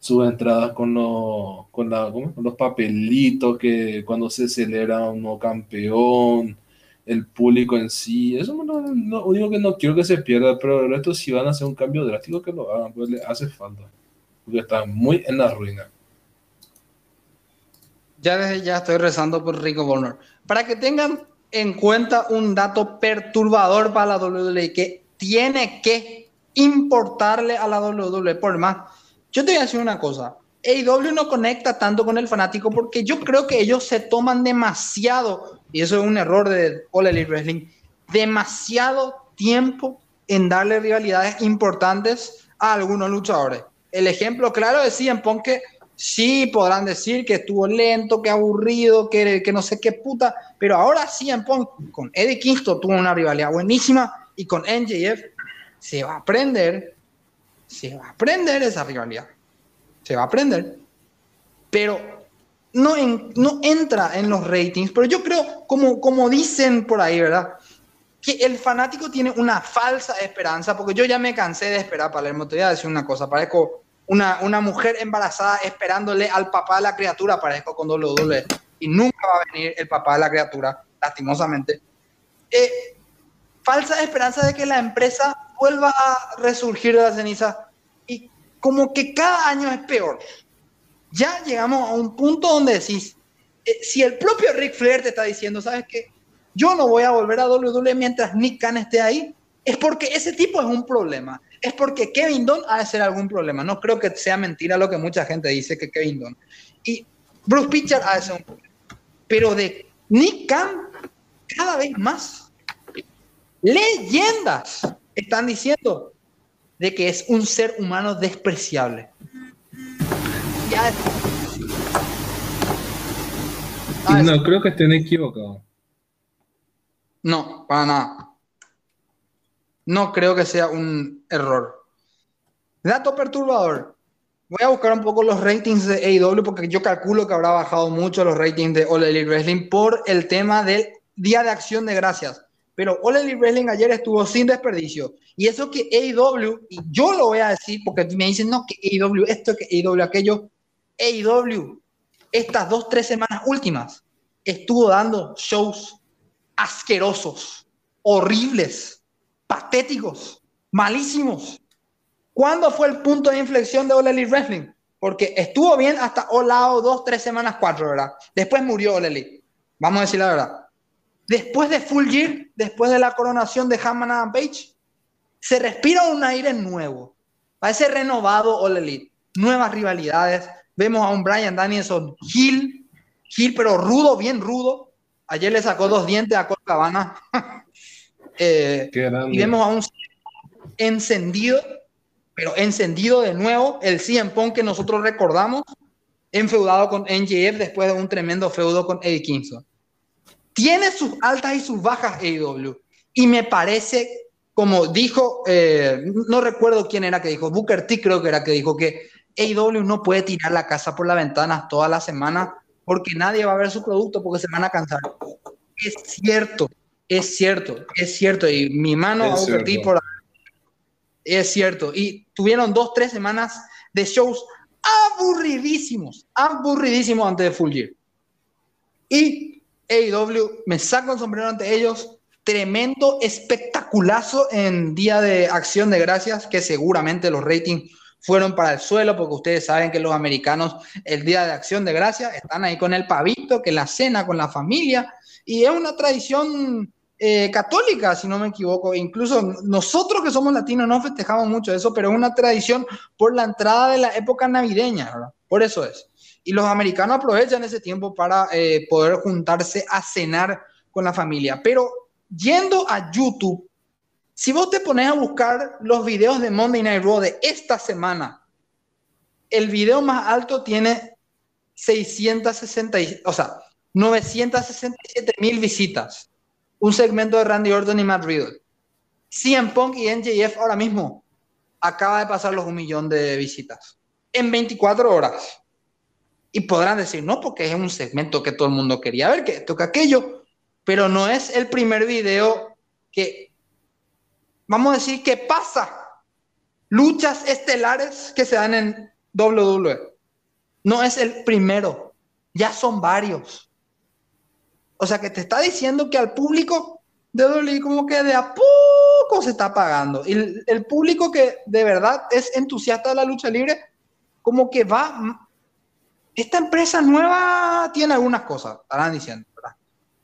sus entradas con, los, con, los papelitos que cuando se celebra un nuevo campeón, el público en sí, eso es lo único que no quiero que se pierda, pero el resto si van a hacer un cambio drástico que lo hagan, pues le hace falta, porque está muy en la ruina. Ya desde ya estoy rezando por Rico Bonner. Para que tengan en cuenta un dato perturbador para la WWE que tiene que importarle a la WWE por más yo te voy a decir una cosa. AEW no conecta tanto con el fanático porque yo creo que ellos se toman demasiado, y eso es un error de All Elite Wrestling, demasiado tiempo en darle rivalidades importantes a algunos luchadores. El ejemplo claro es CM Punk que sí podrán decir que estuvo lento, que aburrido, que, que no sé qué puta, pero ahora CM Punk con Eddie Kingston tuvo una rivalidad buenísima y con NJF se va a aprender se va a aprender esa rivalidad. Se va a aprender. Pero no, no entra en los ratings. Pero yo creo, como, como dicen por ahí, ¿verdad? Que el fanático tiene una falsa esperanza, porque yo ya me cansé de esperar, Palermo. Te voy a decir una cosa, parezco una, una mujer embarazada esperándole al papá de la criatura, parezco con doble y nunca va a venir el papá de la criatura, lastimosamente. Eh, falsa esperanza de que la empresa vuelva a resurgir de la ceniza y como que cada año es peor. Ya llegamos a un punto donde decís, eh, si el propio Rick Flair te está diciendo, ¿sabes qué? Yo no voy a volver a WWE mientras Nick Khan esté ahí, es porque ese tipo es un problema. Es porque Kevin Dunn ha de ser algún problema. No creo que sea mentira lo que mucha gente dice que Kevin Dunn. Y Bruce Pitcher ha de ser un problema. Pero de Nick Khan, cada vez más. Leyendas están diciendo de que es un ser humano despreciable. no creo que estén equivocados. No, para nada. No creo que sea un error. Dato perturbador. Voy a buscar un poco los ratings de AEW porque yo calculo que habrá bajado mucho los ratings de All Elite Wrestling por el tema del Día de Acción de Gracias. Pero All Elite Wrestling ayer estuvo sin desperdicio. Y eso que AEW, y yo lo voy a decir porque me dicen, no, que AEW esto, que AEW aquello. AEW, estas dos, tres semanas últimas, estuvo dando shows asquerosos, horribles, patéticos, malísimos. ¿Cuándo fue el punto de inflexión de All Elite Wrestling? Porque estuvo bien hasta All Out dos, tres semanas, cuatro, ¿verdad? Después murió All. Vamos a decir la verdad. Después de Full Gear, después de la coronación de Hammond Page, se respira un aire nuevo. Parece renovado All Elite. Nuevas rivalidades. Vemos a un Brian Danielson Hill, Hill pero rudo, bien rudo. Ayer le sacó dos dientes a Colt Cabana. Eh, y vemos a un encendido, pero encendido de nuevo, el CM Punk que nosotros recordamos, enfeudado con NJF después de un tremendo feudo con Eddie Kingston. Tiene sus altas y sus bajas AEW. Y me parece como dijo, eh, no recuerdo quién era que dijo, Booker T creo que era que dijo que AEW no puede tirar la casa por la ventana toda la semana porque nadie va a ver su producto porque se van a cansar. Es cierto, Es cierto, es cierto. Y mi mano Es a Booker T cierto. por Es cierto. Y tuvieron dos, tres semanas de shows aburridísimos, aburridísimos antes de Full Gear. Y AEW me saco el sombrero ante ellos. Tremendo espectaculazo en Día de Acción de Gracias, que seguramente los ratings fueron para el suelo, porque ustedes saben que los americanos el Día de Acción de Gracias están ahí con el pavito, que la cena con la familia, y es una tradición eh, católica, si no me equivoco. Incluso nosotros que somos latinos no festejamos mucho eso, pero es una tradición por la entrada de la época navideña. Por eso es. Y los americanos aprovechan ese tiempo para eh, poder juntarse a cenar con la familia. Pero yendo a YouTube, si vos te pones a buscar los videos de Monday Night Raw de esta semana, el video más alto tiene 660, y- o sea, 967 mil visitas. Un segmento de Randy Orton y Matt Riddle. CM Punk y NJF ahora mismo acaba de pasar los un millón de visitas en 24 horas. Y podrán decir, no, porque es un segmento que todo el mundo quería ver, que que aquello, pero no es el primer video que, vamos a decir, que pasa luchas estelares que se dan en WWE. No es el primero, ya son varios. O sea que te está diciendo que al público de WWE como que de a poco se está pagando. Y el, el público que de verdad es entusiasta de la lucha libre, como que va... Esta empresa nueva tiene algunas cosas, estarán diciendo, ¿verdad?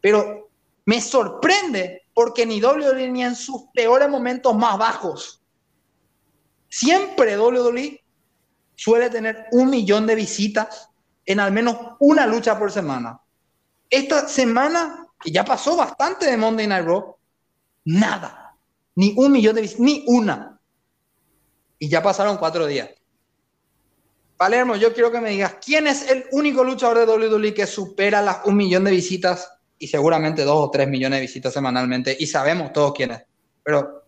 Pero me sorprende porque ni WWE ni en sus peores momentos más bajos, siempre WWE suele tener un millón de visitas en al menos una lucha por semana. Esta semana, que ya pasó bastante de Monday Night Raw, nada. Ni un millón de visitas, ni una. Y ya pasaron cuatro días. Palermo, yo quiero que me digas, ¿quién es el único luchador de WWE que supera las un millón de visitas y seguramente dos o tres millones de visitas semanalmente? Y sabemos todos quién es. Pero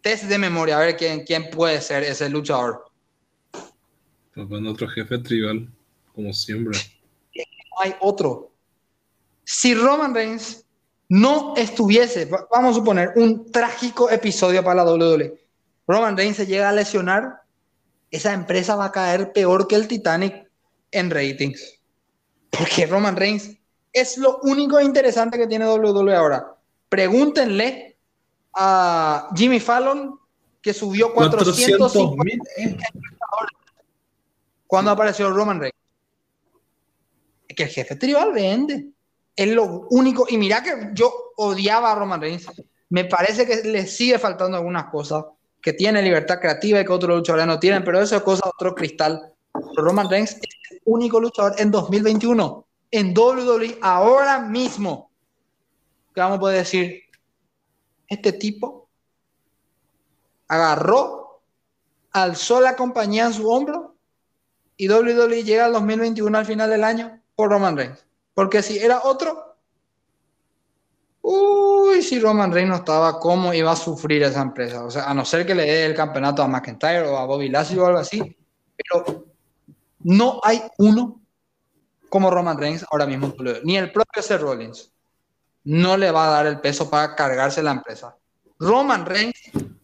test de memoria, a ver quién, quién puede ser ese luchador. Con otro jefe tribal, como siempre. no hay otro. Si Roman Reigns no estuviese, va- vamos a suponer, un trágico episodio para la WWE, Roman Reigns se llega a lesionar, esa empresa va a caer peor que el Titanic en ratings. Porque Roman Reigns es lo único interesante que tiene WWE ahora. Pregúntenle a Jimmy Fallon, que subió 450 400.000, eh. cuando apareció Roman Reigns. Es que el jefe tribal vende. Es lo único. Y mira que yo odiaba a Roman Reigns. Me parece que le sigue faltando algunas cosas. Que tiene libertad creativa y que otros luchadores no tienen. Pero eso es cosa de otro cristal. Roman Reigns es el único luchador en 2021. En WWE ahora mismo. Que vamos a poder decir. Este tipo agarró, alzó la compañía en su hombro y WWE llega al 2021 al final del año por Roman Reigns. Porque si era otro, uy, si Roman Reigns no estaba, ¿cómo iba a sufrir esa empresa? O sea, a no ser que le dé el campeonato a McIntyre o a Bobby Lashley o algo así, pero no hay uno como Roman Reigns ahora mismo WWE. Ni el propio Seth Rollins no le va a dar el peso para cargarse la empresa. Roman Reigns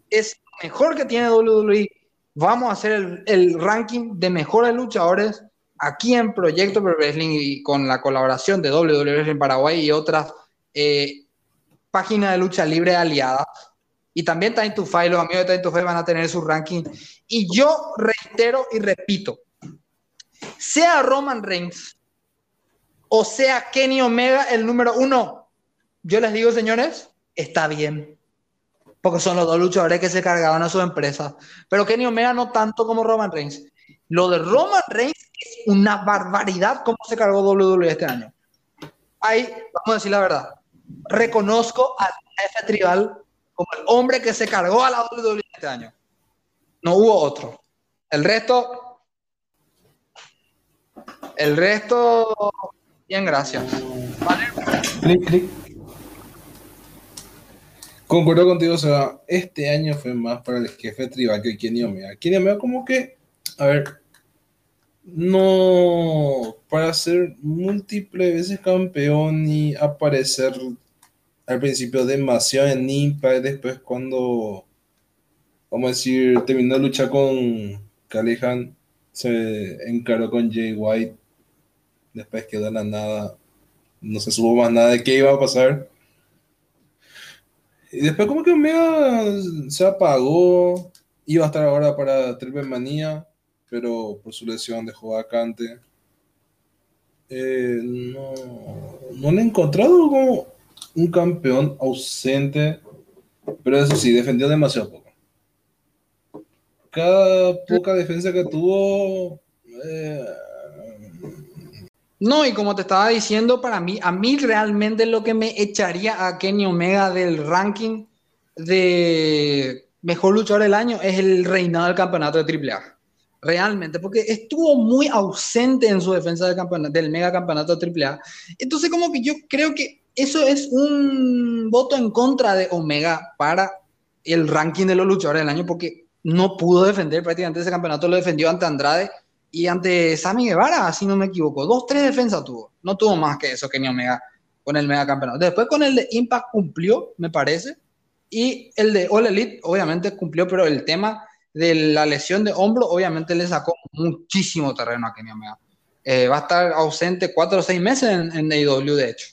es mejor que tiene WWE. Vamos a hacer el, el ranking de mejores luchadores aquí en Proyecto Pro Wrestling y con la colaboración de WWE en Paraguay y otras eh, páginas de lucha libre aliadas. Y también Time to Fight, los amigos de Time to Fight van a tener su ranking. Y yo reitero y repito, sea Roman Reigns o sea Kenny Omega el número uno, yo les digo, señores, está bien. Porque son los dos luchadores que se cargaban a su empresa. Pero Kenny Omega no tanto como Roman Reigns. Lo de Roman Reigns es una barbaridad cómo se cargó WWE este año. Ahí, vamos a decir la verdad. Reconozco al jefe tribal como el hombre que se cargó a la WWE este año. No hubo otro. El resto. El resto. Bien, gracias. Vale. Clic, clic. Concuerdo contigo, o este año fue más para el jefe tribal que Kenny Omega. Kenny Omega como que, a ver, no, para ser múltiples veces campeón y aparecer al principio demasiado en Impact, después cuando, vamos a decir, terminó de luchar con Callihan, se encaró con Jay White, después quedó en la nada, no se supo más nada de qué iba a pasar. Y después como que Omega se apagó, iba a estar ahora para Triple Manía, pero por su lesión dejó vacante. Eh, no, no he encontrado como un campeón ausente, pero eso sí, defendió demasiado poco. Cada poca defensa que tuvo... Eh, no, y como te estaba diciendo, para mí, a mí realmente lo que me echaría a Kenny Omega del ranking de mejor luchador del año es el reinado del campeonato de AAA. Realmente, porque estuvo muy ausente en su defensa del, campeonato, del mega campeonato AAA. Entonces, como que yo creo que eso es un voto en contra de Omega para el ranking de los luchadores del año, porque no pudo defender prácticamente ese campeonato, lo defendió ante Andrade y ante Sammy Guevara, si no me equivoco. Dos, tres defensas tuvo. No tuvo más que eso, Kenny Omega, con el mega campeonato. Después con el de Impact cumplió, me parece. Y el de All Elite, obviamente cumplió, pero el tema de la lesión de hombro, obviamente le sacó muchísimo terreno a Kenny Omega. Eh, va a estar ausente cuatro o seis meses en, en AEW, de hecho.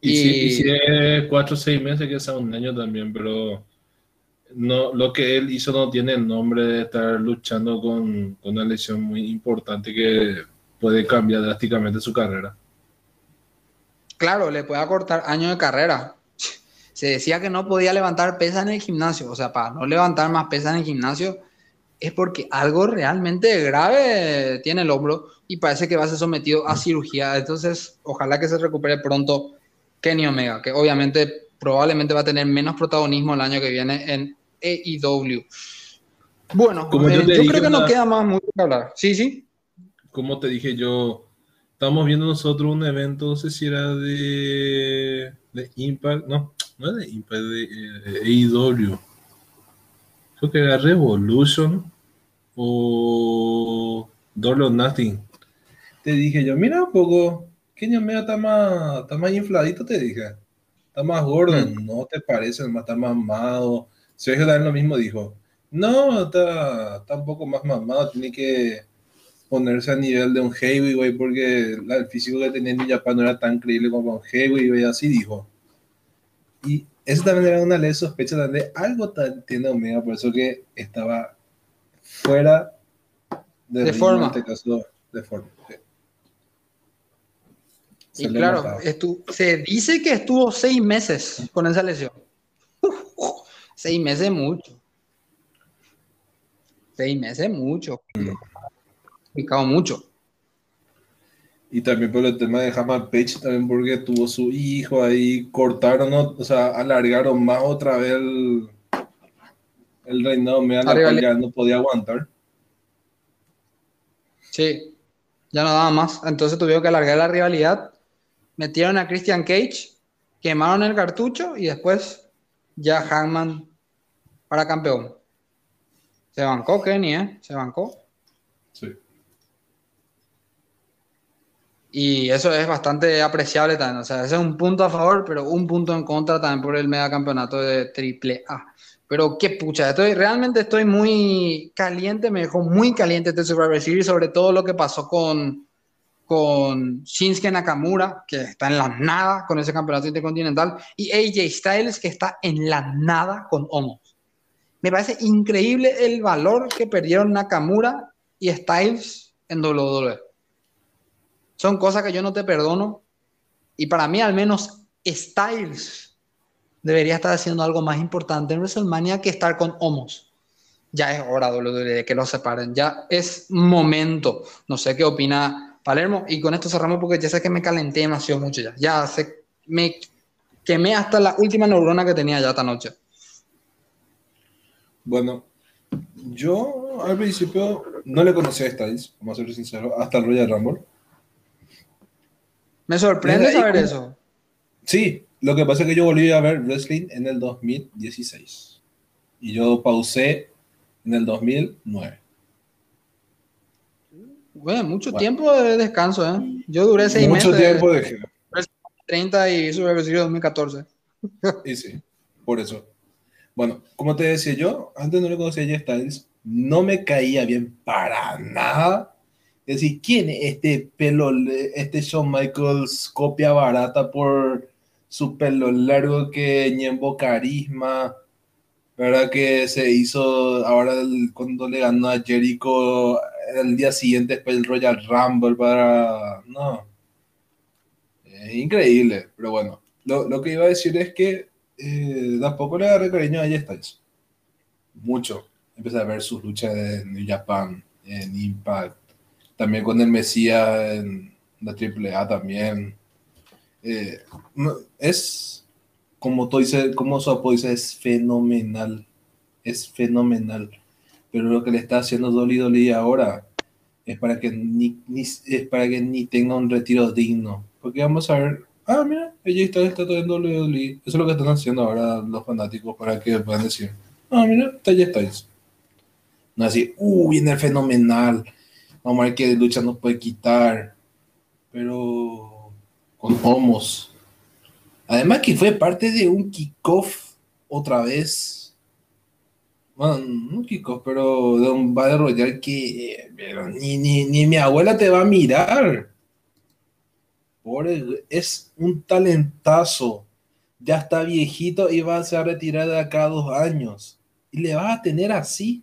Y, si, es cuatro o seis meses, que sea un año también, pero no, lo que él hizo no tiene el nombre de estar luchando con, con una lesión muy importante que puede cambiar drásticamente su carrera. Claro, le puede acortar años de carrera. Se decía que no podía levantar pesas en el gimnasio, o sea, para no levantar más pesas en el gimnasio es porque algo realmente grave tiene el hombro y parece que va a ser sometido a cirugía. Entonces, ojalá que se recupere pronto Kenny Omega, que obviamente probablemente va a tener menos protagonismo el año que viene en AEW. Bueno, Como yo, eh, creo que no queda más mucho que hablar. Sí, sí. Como te dije yo, estamos viendo nosotros un evento, no sé si era de, de Impact, no, no es de Impact, de, AEW. Creo que era Revolution o Dollar Nothing. Te dije yo, mira un poco, Kenny Omega está más, está más infladito, te dije. Está más gordo, Mm. no te parece, está más mamado. Sergio también lo mismo dijo. No, está, está un poco más mamado, tiene que ponerse a nivel de un heavyweight porque el físico que tenía en Japan no era tan creíble como un heavyweight, así dijo. Y eso también era una leve sospecha también de algo tan tiene Omega, por eso que estaba fuera De ritmo, forma. En este caso, de forma. sí. Y claro, se dice que estuvo seis meses con esa lesión. seis meses es mucho. Seis meses es mucho. Complicado mucho. Y también por el tema de Hammond Page, también porque tuvo su hijo ahí, cortaron, o sea, alargaron más otra vez el, el reinado, le- ya no podía aguantar. Sí, ya no daba más. Entonces tuvieron que alargar la rivalidad. Metieron a Christian Cage, quemaron el cartucho y después ya Hangman para campeón. Se bancó Kenny, ¿eh? Se bancó. Sí. Y eso es bastante apreciable también. O sea, ese es un punto a favor, pero un punto en contra también por el megacampeonato de Triple A. Pero qué pucha, estoy, realmente estoy muy caliente, me dejó muy caliente este Survivor Series, sobre todo lo que pasó con, con Shinsuke Nakamura, que está en la nada con ese campeonato intercontinental, y AJ Styles, que está en la nada con Omos. Me parece increíble el valor que perdieron Nakamura y Styles en WWE. Son cosas que yo no te perdono. Y para mí, al menos, Styles debería estar haciendo algo más importante en WrestleMania que estar con Homos. Ya es hora, de que los separen. Ya es momento. No sé qué opina Palermo. Y con esto cerramos porque ya sé que me calenté demasiado mucho ya. Ya me quemé hasta la última neurona que tenía ya esta noche. Bueno, yo al principio no le conocía a Styles, vamos a ser sinceros, hasta el Royal Rumble. Me sorprende saber como- eso. Sí, lo que pasa es que yo volví a ver wrestling en el 2016 y yo pausé en el 2009. Bueno, mucho Bueno. tiempo de descanso, ¿eh? Yo duré seis Mucho meses. tiempo dejé. 30 y Survivor Series 2014. Y sí, por eso. Bueno, como te decía yo, antes no le conocía a Styles, no me caía bien para nada. Es decir, ¿quién es este pelo, este Shawn Michaels copia barata por su pelo largo que ñembo carisma? ¿Verdad que se hizo ahora cuando le ganó a Jericho el día siguiente después el Royal Rumble para... No. Es increíble, pero bueno. Lo, lo que iba a decir es que eh, tampoco le agarré cariño a Styles. Mucho. Empecé a ver sus luchas en New Japan, en Impact, también con el Mesías en la AAA también. Eh, es, como tú dices, como su apoyo dice, es fenomenal. Es fenomenal. Pero lo que le está haciendo Dolly Dolly ahora es para que ni, es para que ni tenga un retiro digno. Porque vamos a ver ah, mira, ella está, está en WWE. Eso es lo que están haciendo ahora los fanáticos para que puedan decir, ah, mira, está ya estáis. No así, uh, viene fenomenal. A ver qué lucha nos puede quitar. Pero con homos. Además que fue parte de un kickoff otra vez. Bueno, no un kickoff, pero de un Battle Royale que ni, ni, ni mi abuela te va a mirar es un talentazo. Ya está viejito y va a ser retirado de acá a dos años. Y le vas a tener así.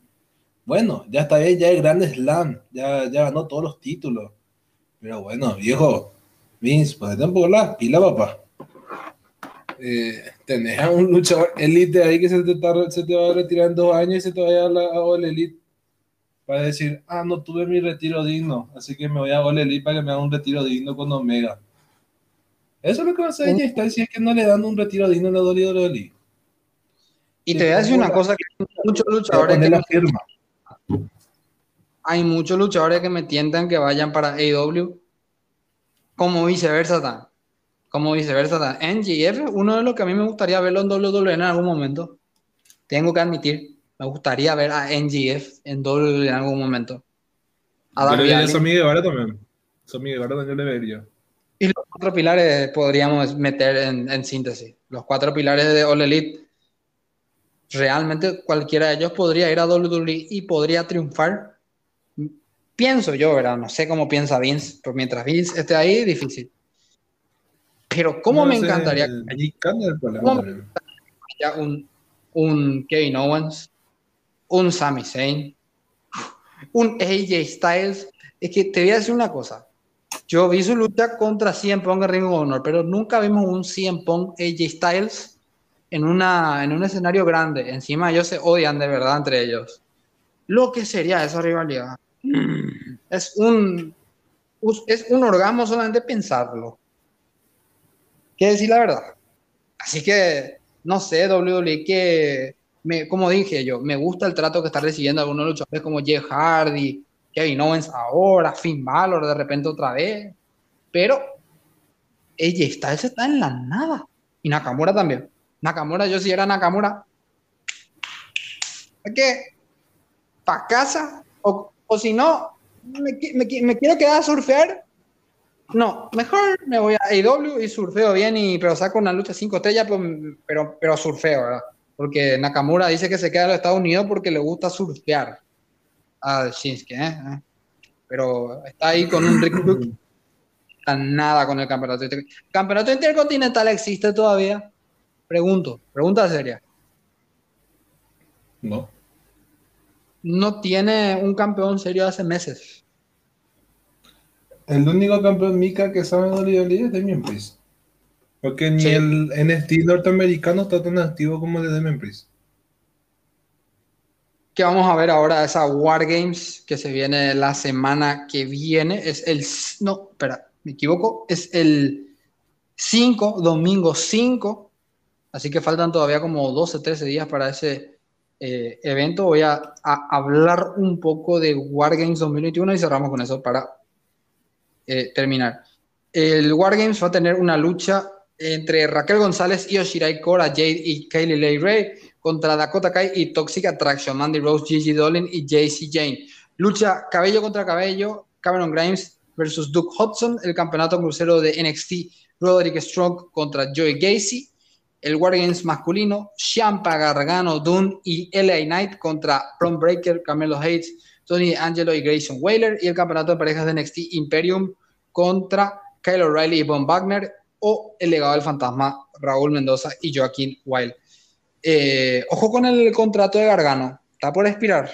Bueno, ya está bien, ya es grande slam. Ya, ya ganó todos los títulos. Pero bueno, viejo, Vince, pues un poco la pila, papá. Eh, tenés a un luchador elite ahí que se te, se te, va a retirar en dos años y se te va a ir a la All Elite para decir, ah, no tuve mi retiro digno, así que me voy a All Elite para que me haga un retiro digno con Omega. Eso es lo que va a hacer ella, está diciendo que no le dan un retiro digno a la Dolly Y te voy a decir una cosa que muchos luchadores que la firma. Hay muchos luchadores que me tientan que vayan para AEW, como viceversa Como viceversa NGF, uno de los que a mí me gustaría verlo en WWE en algún momento. Tengo que admitir, me gustaría ver a NGF en WWE en algún momento. A Yo le a Guevara también. Sammy Guevara también le vería. Y los cuatro pilares podríamos meter en, síntesis. Los cuatro pilares de All Elite. Realmente cualquiera de ellos podría ir a WWE y podría triunfar. Pienso yo, ¿verdad? No sé cómo piensa Vince, pero mientras Vince esté ahí, difícil. Pero cómo me encantaría... El. Un, un Kevin Owens, un Sami Zayn, un AJ Styles. Es que te voy a decir una cosa yo vi su lucha contra CM Punk en Ring of Honor, pero nunca vimos un CM Punk AJ Styles en, una, en un escenario grande. Encima ellos se odian de verdad entre ellos. Lo que sería esa rivalidad. Es un, es un orgasmo solamente pensarlo. ¿Qué decir la verdad? Así que, no sé, WWE, que, me, como dije yo, me gusta el trato que está recibiendo algunos luchadores como Jeff Hardy, Kevin Owens ahora, Finn Balor de repente otra vez. Pero ella está, está en la nada. Y Nakamura también. Nakamura, yo si era Nakamura. ¿Para qué? ¿Para casa? O, si no, me, quiero quedar a surfear. No, mejor me voy a AEW y surfeo bien, y, pero saco una lucha 5 estrellas, pero, pero, pero surfeo, ¿verdad? Porque Nakamura dice que se queda en los Estados Unidos porque le gusta surfear a Shinsuke. ¿eh? pero está ahí con un Rick Está nada con el campeonato. ¿El campeonato intercontinental existe todavía? Pregunto, pregunta seria. No. No tiene un campeón serio hace meses. El único campeón Mika que sabe de la es Damien Priest. Porque ni el NXT norteamericano está tan activo como el de Priest que vamos a ver ahora esa War Games que se viene la semana que viene. Es el. No, espera, me equivoco. Es el 5, domingo 5. Así que faltan todavía como 12, 13 días para ese eh, evento. Voy a, hablar un poco de War Games 2021 y cerramos con eso para eh, terminar. El War Games va a tener una lucha entre Raquel González, Yoshirai Kora, Jade y Kaylee Lay Ray contra Dakota Kai y Toxic Attraction, Mandy Rose, Gigi Dolin y JC Jane. Lucha cabello contra cabello, Cameron Grimes versus Duke Hudson, el campeonato crucero de NXT, Roderick Strong contra Joey Gacy el Games masculino, Champa, Gargano, Dune y LA Knight contra Prom Breaker, Carmelo Hayes, Tony Angelo y Grayson Whaler, y el campeonato de parejas de NXT Imperium contra Kyle O'Reilly y Von Wagner, o el legado del fantasma Raúl Mendoza y Joaquín Wild. Eh, ojo con el contrato de Gargano, está por expirar.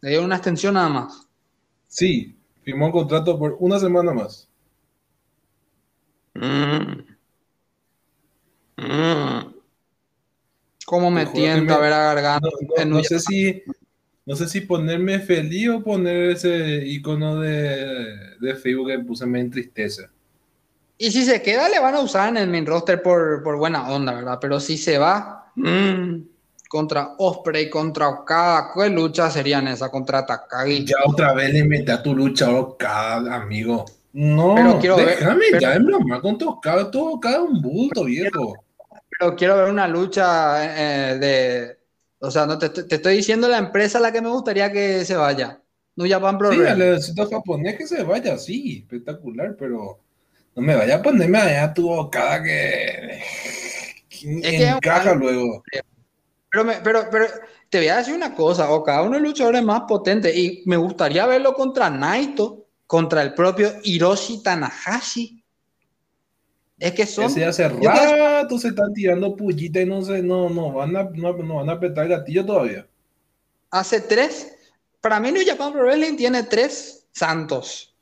Le dio una extensión nada más. Sí, firmó un contrato por una semana más. Mm. Mm. ¿Cómo me tienta ver a Gargano? No, sé si, no sé si ponerme feliz o poner ese icono de, de Facebook que puse me entristece. Y si se queda, le van a usar en el main roster por, por buena onda, ¿verdad? Pero si se va mm, contra Osprey, contra Okada, ¿qué lucha serían esa contra Takagi? Ya otra vez le metí a tu lucha Okada, amigo. No, pero quiero déjame ver, ya en broma contra Okada, todo Okada un bulto, viejo pero quiero ver una lucha eh, de. O sea, no te, te, estoy diciendo la empresa a la que me gustaría que se vaya. No Japan Pro Sí, el necesito japonés que se vaya, sí, espectacular, pero no me vaya a ponerme allá tu bocada que. que encaja luego. Pero, pero, pero te voy a decir una cosa, o cada uno de los luchadores más potentes, y me gustaría verlo contra Naito, contra el propio Hiroshi Tanahashi. Es que son. Ese hace rato se están tirando pullita y no, se, no, no, van a, no, no van a apretar el gatillo todavía. Hace tres. Para mí, New Japan Pro Wrestling tiene tres santos.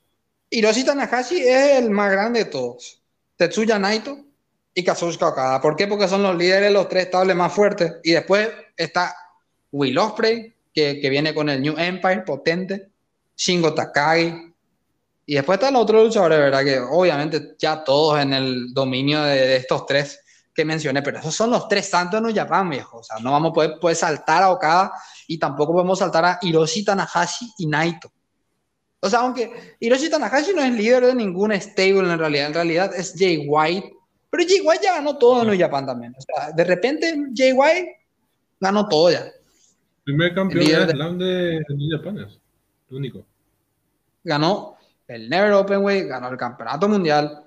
Hiroshi Tanahashi es el más grande de todos. Tetsuya Naito y Kazuchika Okada. ¿Por qué? Porque son los líderes, los tres estables más fuertes. Y después está Will Ospreay, que, que viene con el New Empire potente. Shingo Takagi, y después están los otros luchadores, ¿verdad? Que obviamente ya todos en el dominio de, estos tres que mencioné, pero esos son los tres santos de New Japan, viejo. O sea, no vamos a poder, poder saltar a Okada y tampoco podemos saltar a Hiroshi Tanahashi y Naito. O sea, aunque Hiroshi Tanahashi no es líder de ningún stable en realidad, en realidad es Jay White, pero Jay White ya ganó todo en New Japan también. O sea, de repente Jay White ganó todo ya. Primer campeón de Slam de New Japan es el único. Ganó el Never Openweight, ganó el Campeonato Mundial,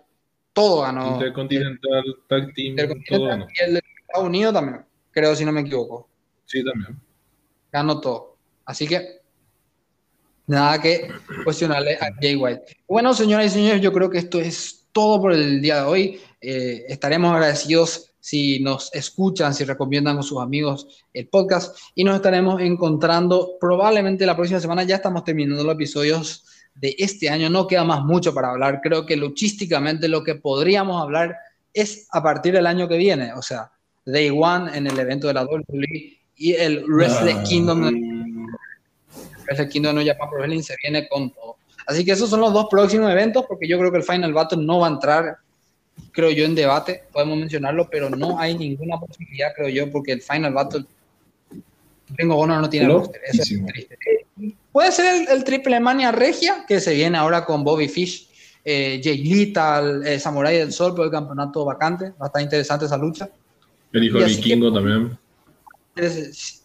todo ganó. Intercontinental, Tag Team, todo ganó. Y el de Estados Unidos también, creo si no me equivoco. Sí, también. Ganó todo. Así que nada que cuestionarle a Jay White. Bueno, señoras y señores, yo creo que esto es todo por el día de hoy. Eh, estaremos agradecidos si nos escuchan, si recomiendan a sus amigos el podcast y nos estaremos encontrando probablemente la próxima semana. Ya estamos terminando los episodios de este año. No queda más mucho para hablar. Creo que luchísticamente lo que podríamos hablar es a partir del año que viene. O sea, Day One en el evento de la WWE y el Wrestle ah. Kingdom. Wrestle Kingdom no Japan Pro Wrestling se viene con todo. Así que esos son los dos próximos eventos porque yo creo que el Final Battle no va a entrar, creo yo, en debate. Podemos mencionarlo, pero no hay ninguna posibilidad, creo yo, porque el Final Battle tengo Honor no tiene roster. Eso es triste. Puede ser el, Triple Mania Regia, que se viene ahora con Bobby Fish, eh, Jay Lethal, eh, Samurai del Sol por el campeonato vacante. Va a estar interesante esa lucha. El hijo de Vikingo también.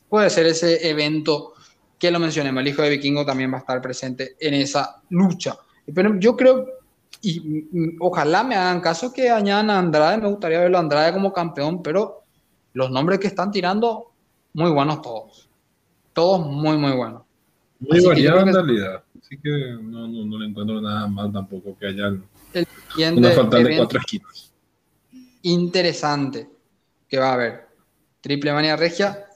puede ser ese evento que lo mencioné. El hijo de Vikingo también va a estar presente en esa lucha. Pero yo creo, y ojalá me hagan caso que añadan a Andrade. Me gustaría verlo a Andrade como campeón, pero los nombres que están tirando, muy buenos todos. Todos muy, muy buenos. Muy variado en realidad. Así que no, no, no, le encuentro nada mal tampoco que haya una falta de cuatro esquinas. Interesante que va a haber. Triple Manía Regia.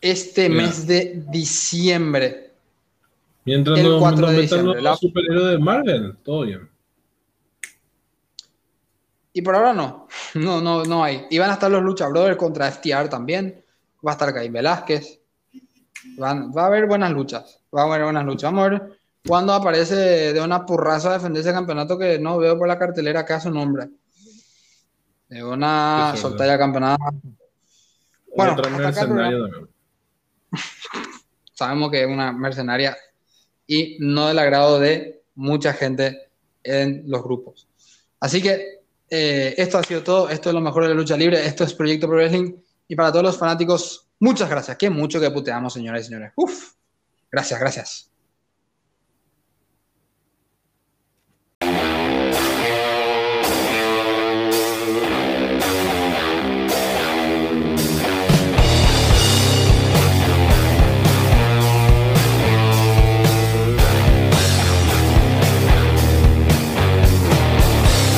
Este mes de diciembre. Mientras el no, 4 de diciembre. los superhéroes de Marvel, todo bien. Y por ahora no. No, no, no hay. Y van a estar los Lucha Brothers contra FTR también. Va a estar Caín Velázquez va a haber buenas luchas. Va a haber buenas luchas. Vamos a ver cuándo aparece de una purraza a defender ese campeonato que no veo por la cartelera acá su nombre. De una soltera campeonato. Bueno, sabemos que es una mercenaria y no del agrado de mucha gente en los grupos. Así que eh, esto ha sido todo. Esto es lo mejor de la lucha libre. Esto es Proyecto Pro Wrestling. Y para todos los fanáticos Muchas gracias. Qué mucho que puteamos, señoras y señores. Uf. Gracias, gracias.